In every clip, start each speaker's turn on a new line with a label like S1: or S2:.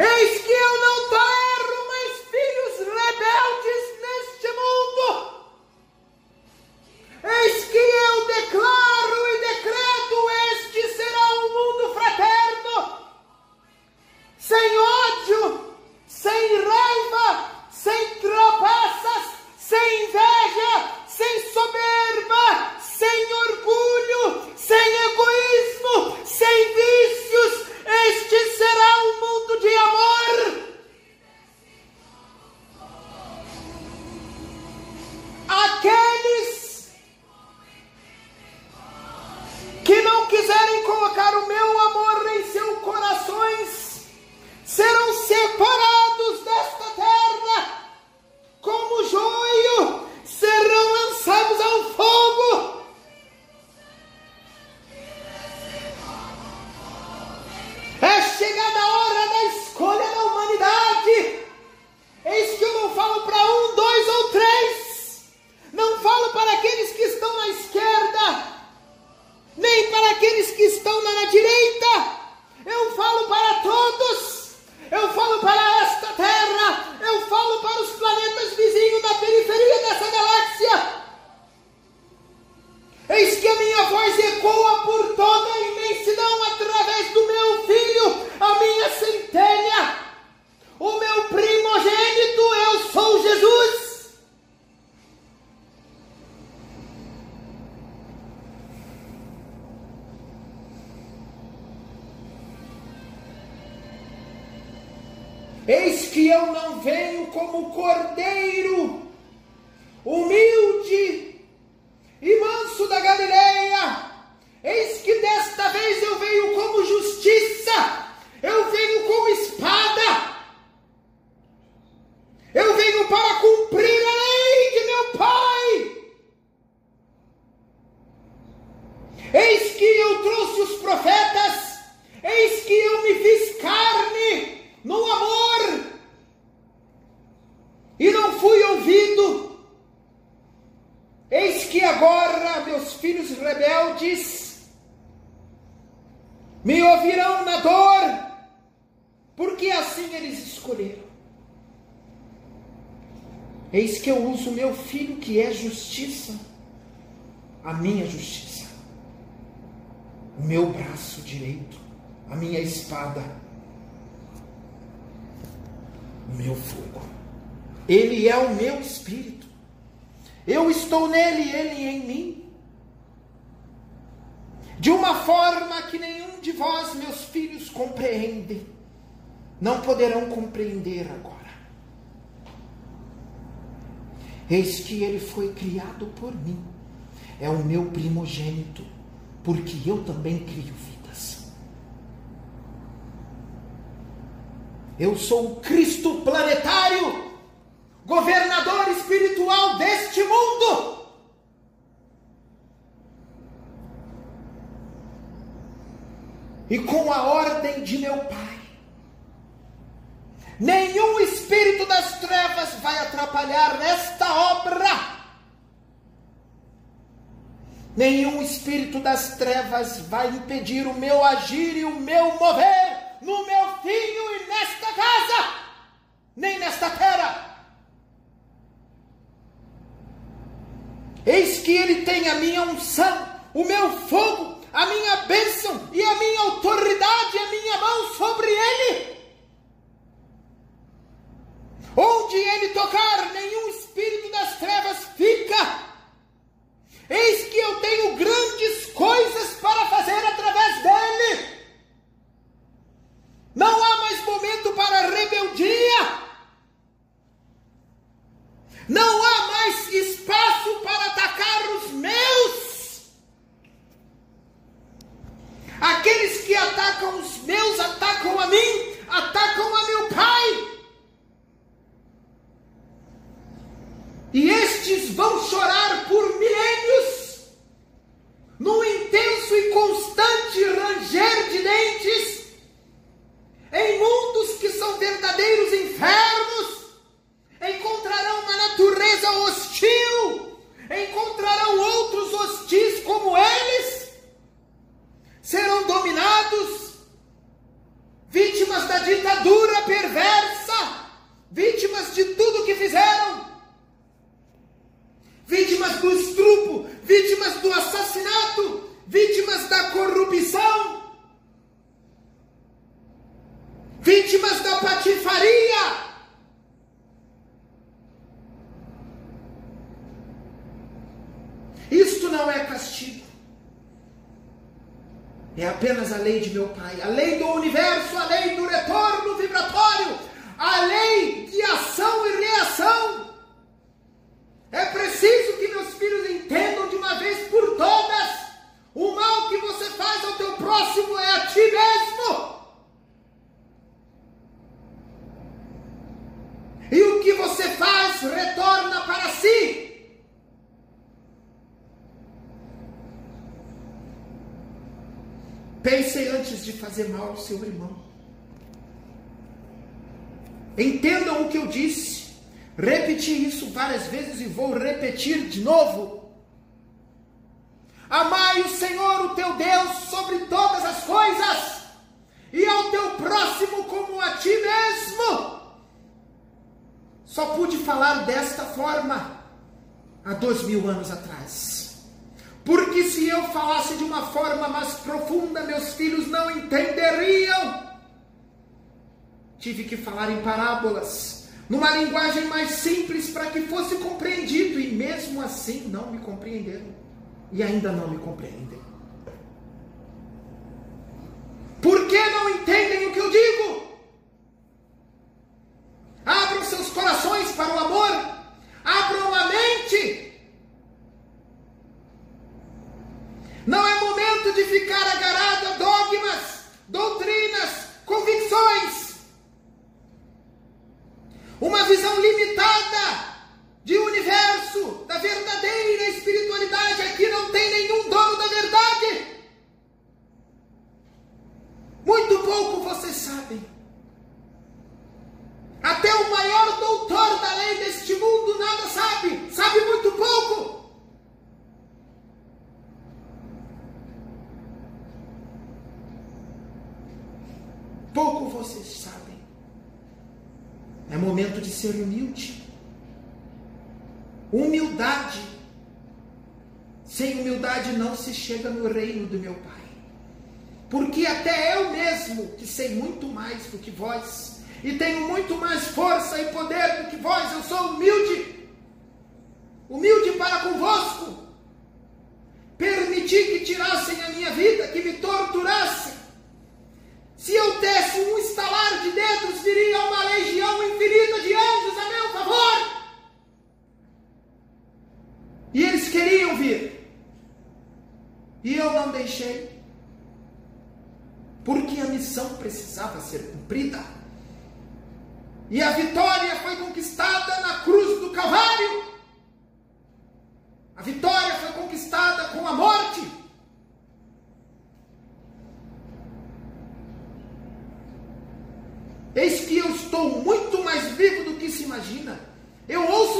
S1: Eis como cordeiro, humilde e manso da Galileia. Eis que desta vez eu venho como justiça, eu venho como espada, eu venho para cumprir a lei de meu Pai. Eis que eu trouxe os profetas, eis que eu me fiz carne no amor e não fui ouvido. Eis que agora meus filhos rebeldes me ouvirão na dor, porque assim eles escolheram. Eis que eu uso meu filho que é justiça, a minha justiça, o meu braço direito, a minha espada, o meu fogo. Ele é o meu espírito. Eu estou nele, ele em mim. De uma forma que nenhum de vós, meus filhos, compreendem. Não poderão compreender agora. Eis que ele foi criado por mim. É o meu primogênito, porque eu também crio vidas. Eu sou o Cristo planetário, governador espiritual deste mundo. E com a ordem de meu Pai, nenhum espírito das trevas vai atrapalhar esta obra. Nenhum espírito das trevas vai impedir o meu agir e o meu mover no meu filho e nesta casa, nem nesta terra. Eis que ele tem a minha unção, o meu fogo, a minha bênção e a minha autoridade, a minha mão sobre ele. Onde ele tocar, nenhum espírito das trevas fica. Eis que eu tenho grandes coisas para fazer através dele. Não há mais momento para rebeldia. Não há mais espaço para atacar os meus. Aqueles que atacam os meus atacam a mim, atacam a meu pai. E estes vão chorar por milênios, num intenso e constante ranger de dentes, em mundos que são verdadeiros infernos, encontrarão uma natureza hostil, encontrarão outros hostis como eles, serão dominados, vítimas da ditadura É apenas a lei de meu Pai, a lei do universo, a lei do retorno vibratório, a lei de ação e reação. É preciso que meus filhos entendam de uma vez por todas: o mal que você faz ao teu próximo é a ti mesmo. E o que você faz retorna para si. Pense antes de fazer mal ao seu irmão. Entendam o que eu disse. Repeti isso várias vezes e vou repetir de novo. Amai o Senhor, o teu Deus, sobre todas as coisas, e ao teu próximo como a ti mesmo. Só pude falar desta forma há dois mil anos atrás. Porque se eu falasse de uma forma mais profunda, meus filhos não entenderiam. Tive que falar em parábolas, numa linguagem mais simples para que fosse compreendido, e mesmo assim não me compreenderam. E ainda não me compreendem. Por que não entendem o que eu digo? Abram seus corações para o amor, abram a mente. Não é momento de ficar agarrado a dogmas, doutrinas, convicções uma visão limitada de universo, da verdadeira espiritualidade. Aqui não tem nenhum dono da verdade. Muito pouco vocês sabem. Até o maior doutor da lei deste mundo nada sabe, sabe muito pouco. Pouco vocês sabem. Momento de ser humilde. Humildade. Sem humildade não se chega no reino do meu Pai. Porque até eu mesmo, que sei muito mais do que vós, e tenho muito mais força e poder do que vós, eu sou humilde. Humilde para convosco. Permiti que tirassem a minha vida, que me torturassem se eu desse um estalar de dedos, viria uma legião infinita de anjos a meu favor. E eles queriam vir. E eu não deixei. Porque a missão precisava ser cumprida. E a vitória foi conquistada na cruz do Calvário. A vitória foi conquistada com a morte. Eis que eu estou muito mais vivo do que se imagina. Eu ouço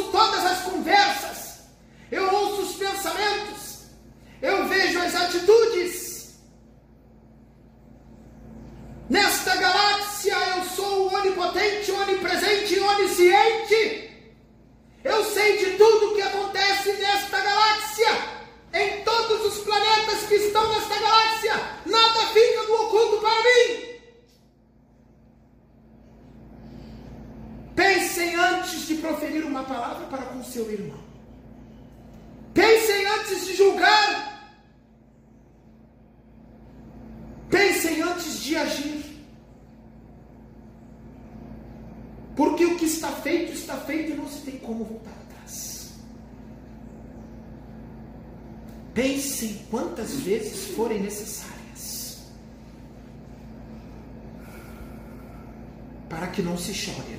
S1: antes de proferir uma palavra para com seu irmão. Pensem antes de julgar. Pensem antes de agir. Porque o que está feito, está feito e não se tem como voltar atrás. Pensem quantas vezes forem necessárias. Para que não se chore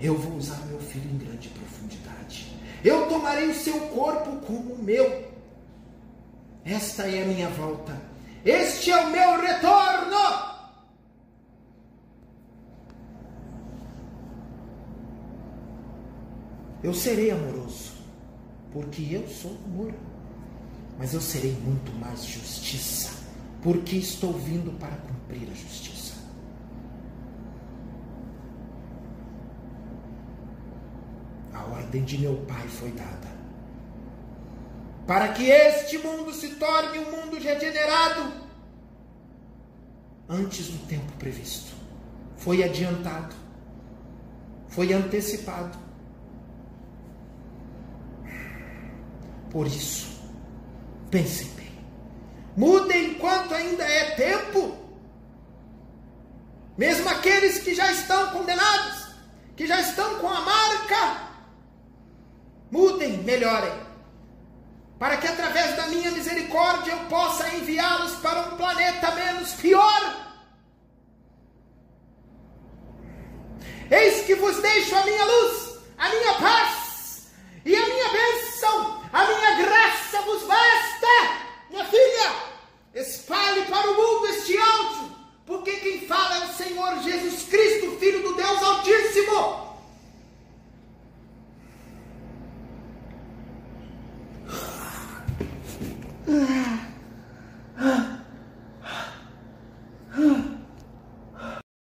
S1: Eu vou usar meu filho em grande profundidade. Eu tomarei o seu corpo como o meu. Esta é a minha volta. Este é o meu retorno. Eu serei amoroso, porque eu sou amor. Mas eu serei muito mais justiça, porque estou vindo para cumprir a justiça. Ordem de meu Pai foi dada. Para que este mundo se torne um mundo regenerado antes do tempo previsto. Foi adiantado, foi antecipado. Por isso, Pensem bem. Mudem enquanto ainda é tempo. Mesmo aqueles que já estão condenados, que já estão com a marca, mudem, melhorem, para que através da minha misericórdia eu possa enviá-los para um planeta menos pior. Eis que vos deixo a minha luz, a minha paz e a minha bênção